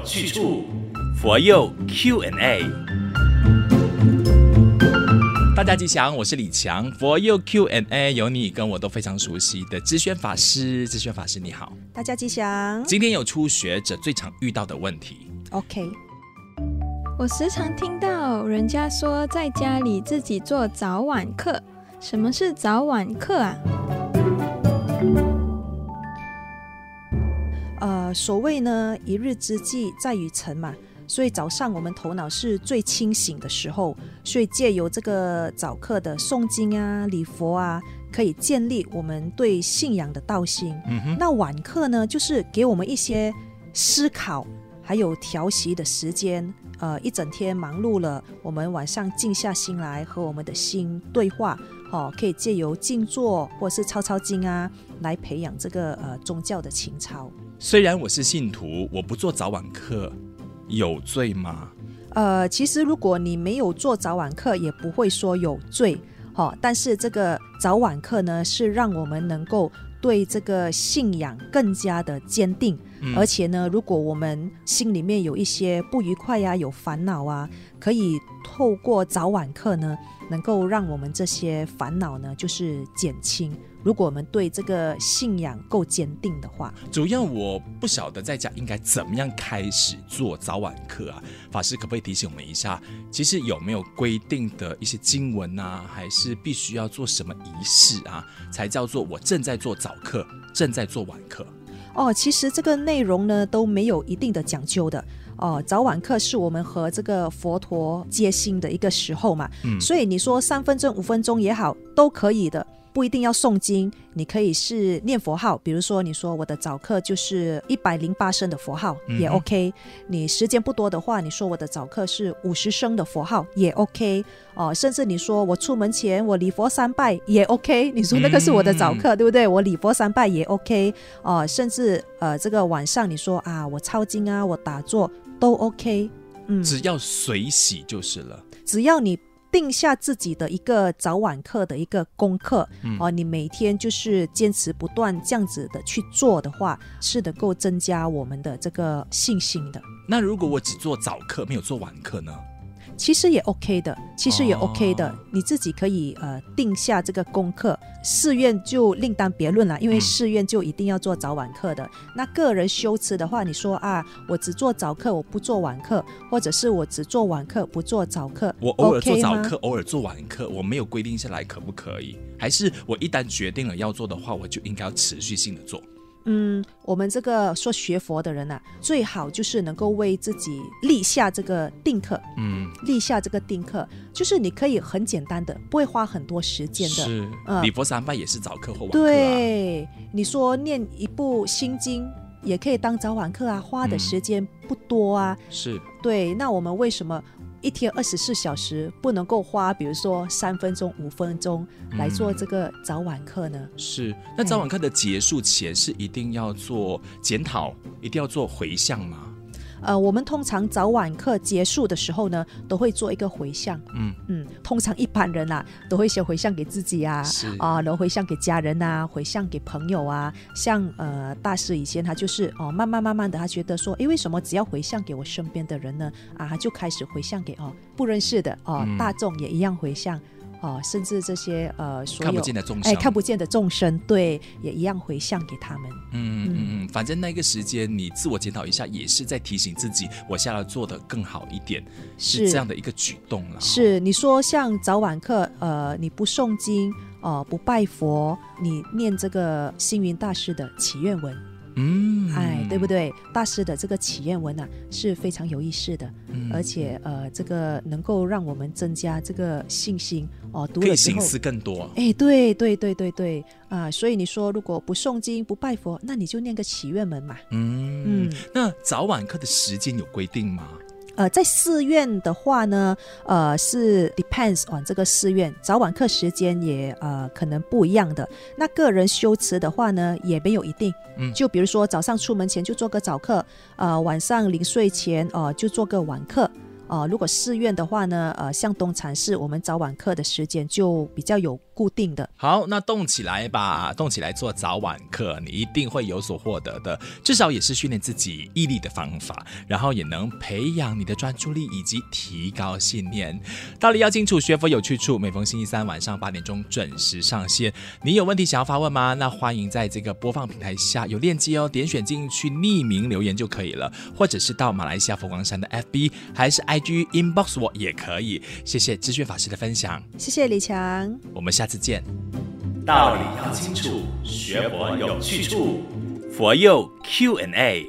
有去处，佛佑 Q&A。大家吉祥，我是李强。佛佑 Q&A 有你跟我都非常熟悉的知轩法师，知轩法师你好。大家吉祥。今天有初学者最常遇到的问题。OK。我时常听到人家说在家里自己做早晚课，什么是早晚课啊？呃，所谓呢，一日之计在于晨嘛，所以早上我们头脑是最清醒的时候，所以借由这个早课的诵经啊、礼佛啊，可以建立我们对信仰的道心。嗯。那晚课呢，就是给我们一些思考，还有调息的时间。呃，一整天忙碌了，我们晚上静下心来和我们的心对话，哦，可以借由静坐或是抄抄经啊，来培养这个呃宗教的情操。虽然我是信徒，我不做早晚课，有罪吗？呃，其实如果你没有做早晚课，也不会说有罪，哦。但是这个早晚课呢，是让我们能够对这个信仰更加的坚定。嗯。而且呢，如果我们心里面有一些不愉快呀、啊，有烦恼啊，可以透过早晚课呢，能够让我们这些烦恼呢，就是减轻。如果我们对这个信仰够坚定的话，主要我不晓得在家应该怎么样开始做早晚课啊？法师可不可以提醒我们一下？其实有没有规定的一些经文啊？还是必须要做什么仪式啊？才叫做我正在做早课，正在做晚课？哦，其实这个内容呢都没有一定的讲究的哦。早晚课是我们和这个佛陀接心的一个时候嘛，嗯，所以你说三分钟、五分钟也好，都可以的。不一定要诵经，你可以是念佛号，比如说你说我的早课就是一百零八声的佛号也 OK。你时间不多的话，你说我的早课是五十声的佛号也 OK。哦，甚至你说我出门前我礼佛三拜也 OK。你说那个是我的早课，对不对？我礼佛三拜也 OK。哦，甚至呃这个晚上你说啊我抄经啊我打坐都 OK。嗯，只要随喜就是了。只要你。定下自己的一个早晚课的一个功课，嗯、哦，你每天就是坚持不断这样子的去做的话，是能够增加我们的这个信心的。那如果我只做早课，没有做晚课呢？其实也 OK 的，其实也 OK 的，哦、你自己可以呃定下这个功课。寺院就另当别论了，因为寺院就一定要做早晚课的。嗯、那个人修持的话，你说啊，我只做早课，我不做晚课，或者是我只做晚课不做早课，我偶尔做早课，偶尔做晚课，我没有规定下来可不可以？还是我一旦决定了要做的话，我就应该要持续性的做？嗯，我们这个说学佛的人呢、啊，最好就是能够为自己立下这个定课。嗯，立下这个定课，就是你可以很简单的，不会花很多时间的。是，嗯，礼佛三拜也是早课或晚课、啊。对，你说念一部心经也可以当早晚课啊，花的时间不多啊。嗯、是，对，那我们为什么？一天二十四小时不能够花，比如说三分钟、五分钟来做这个早晚课呢？是，那早晚课的结束前是一定要做检讨，一定要做回向吗？呃，我们通常早晚课结束的时候呢，都会做一个回向。嗯嗯，通常一般人啊，都会先回向给自己啊，啊，然后回向给家人啊，回向给朋友啊。像呃大师以前他就是哦，慢慢慢慢的，他觉得说，诶，为什么只要回向给我身边的人呢？啊，他就开始回向给哦不认识的哦、嗯、大众也一样回向。哦，甚至这些呃，所有看不见的众生，哎，看不见的众生，对，也一样回向给他们。嗯嗯嗯嗯，反正那个时间你自我检讨一下，也是在提醒自己，我下来做的更好一点，是，是这样的一个举动了。是你说像早晚课，呃，你不诵经，哦、呃，不拜佛，你念这个星云大师的祈愿文。嗯，哎，对不对？大师的这个祈愿文啊，是非常有意思的，嗯、而且呃，这个能够让我们增加这个信心哦。读了之后，可以省思更多。哎，对对对对对啊、呃！所以你说，如果不诵经、不拜佛，那你就念个祈愿文嘛。嗯嗯。那早晚课的时间有规定吗？呃，在寺院的话呢，呃，是 depends on 这个寺院早晚课时间也呃可能不一样的。那个人修持的话呢，也没有一定。嗯，就比如说早上出门前就做个早课，呃，晚上临睡前呃就做个晚课。呃，如果寺院的话呢，呃，向东禅寺，我们早晚课的时间就比较有固定的。好，那动起来吧，动起来做早晚课，你一定会有所获得的，至少也是训练自己毅力的方法，然后也能培养你的专注力以及提高信念。道理要清楚，学佛有去处。每逢星期三晚上八点钟准时上线。你有问题想要发问吗？那欢迎在这个播放平台下有链接哦，点选进去匿名留言就可以了，或者是到马来西亚佛光山的 FB 还是 IG inbox 我也可以。谢谢知轩法师的分享，谢谢李强，我们下次见。道理要清楚，学佛有去处，佛佑 Q&A。